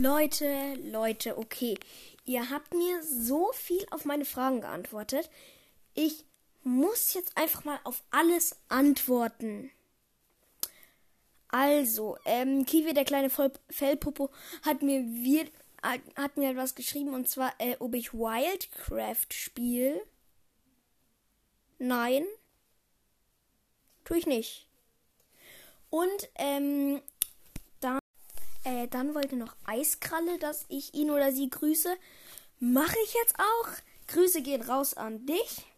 Leute, Leute, okay. Ihr habt mir so viel auf meine Fragen geantwortet. Ich muss jetzt einfach mal auf alles antworten. Also, ähm, Kiwi, der kleine Fellpopo, hat mir, wir, hat mir etwas geschrieben und zwar, äh, ob ich Wildcraft spiele. Nein. Tue ich nicht. Und, ähm, äh, dann wollte noch Eiskralle, dass ich ihn oder sie grüße. Mache ich jetzt auch. Grüße gehen raus an dich.